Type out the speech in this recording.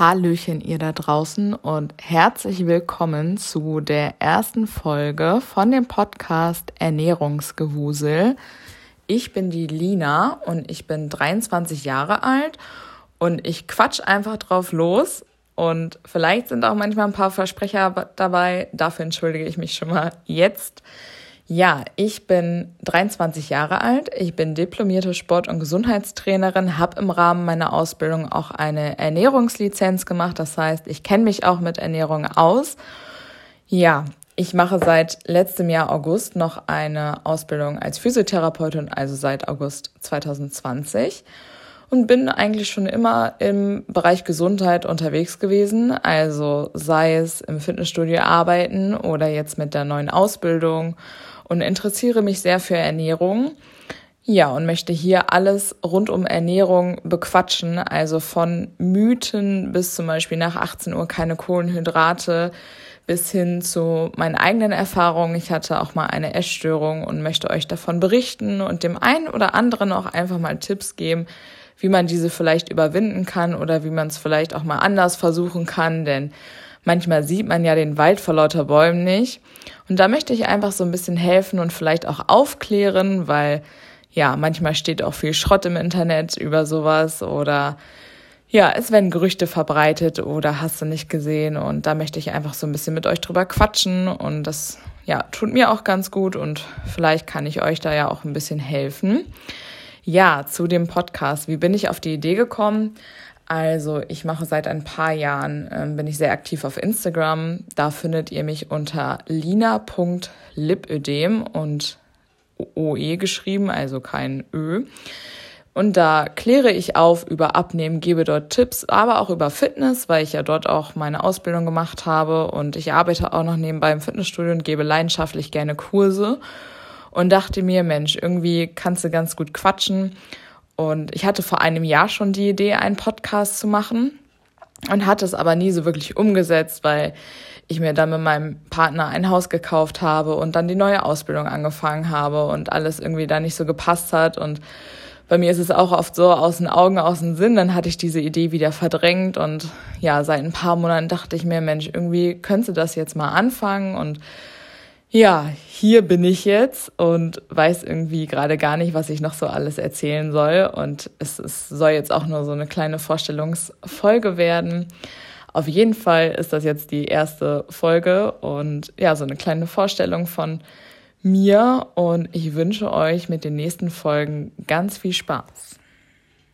Hallöchen ihr da draußen und herzlich willkommen zu der ersten Folge von dem Podcast Ernährungsgewusel. Ich bin die Lina und ich bin 23 Jahre alt und ich quatsch einfach drauf los und vielleicht sind auch manchmal ein paar Versprecher dabei. Dafür entschuldige ich mich schon mal jetzt. Ja, ich bin 23 Jahre alt. Ich bin diplomierte Sport- und Gesundheitstrainerin, habe im Rahmen meiner Ausbildung auch eine Ernährungslizenz gemacht. Das heißt, ich kenne mich auch mit Ernährung aus. Ja, ich mache seit letztem Jahr August noch eine Ausbildung als Physiotherapeutin, also seit August 2020 und bin eigentlich schon immer im Bereich Gesundheit unterwegs gewesen. Also sei es im Fitnessstudio arbeiten oder jetzt mit der neuen Ausbildung und interessiere mich sehr für Ernährung. Ja, und möchte hier alles rund um Ernährung bequatschen, also von Mythen bis zum Beispiel nach 18 Uhr keine Kohlenhydrate bis hin zu meinen eigenen Erfahrungen. Ich hatte auch mal eine Essstörung und möchte euch davon berichten und dem einen oder anderen auch einfach mal Tipps geben, wie man diese vielleicht überwinden kann oder wie man es vielleicht auch mal anders versuchen kann, denn Manchmal sieht man ja den Wald vor lauter Bäumen nicht. Und da möchte ich einfach so ein bisschen helfen und vielleicht auch aufklären, weil ja, manchmal steht auch viel Schrott im Internet über sowas oder ja, es werden Gerüchte verbreitet oder hast du nicht gesehen und da möchte ich einfach so ein bisschen mit euch drüber quatschen und das ja, tut mir auch ganz gut und vielleicht kann ich euch da ja auch ein bisschen helfen. Ja, zu dem Podcast. Wie bin ich auf die Idee gekommen? Also ich mache seit ein paar Jahren, ähm, bin ich sehr aktiv auf Instagram. Da findet ihr mich unter lina.lipödem und OE geschrieben, also kein Ö. Und da kläre ich auf über Abnehmen, gebe dort Tipps, aber auch über Fitness, weil ich ja dort auch meine Ausbildung gemacht habe und ich arbeite auch noch nebenbei im Fitnessstudio und gebe leidenschaftlich gerne Kurse und dachte mir, Mensch, irgendwie kannst du ganz gut quatschen und ich hatte vor einem Jahr schon die Idee, einen Podcast zu machen und hatte es aber nie so wirklich umgesetzt, weil ich mir dann mit meinem Partner ein Haus gekauft habe und dann die neue Ausbildung angefangen habe und alles irgendwie da nicht so gepasst hat. Und bei mir ist es auch oft so aus den Augen, aus dem Sinn. Dann hatte ich diese Idee wieder verdrängt und ja, seit ein paar Monaten dachte ich mir, Mensch, irgendwie könntest du das jetzt mal anfangen und ja, hier bin ich jetzt und weiß irgendwie gerade gar nicht, was ich noch so alles erzählen soll. Und es, es soll jetzt auch nur so eine kleine Vorstellungsfolge werden. Auf jeden Fall ist das jetzt die erste Folge und ja, so eine kleine Vorstellung von mir. Und ich wünsche euch mit den nächsten Folgen ganz viel Spaß.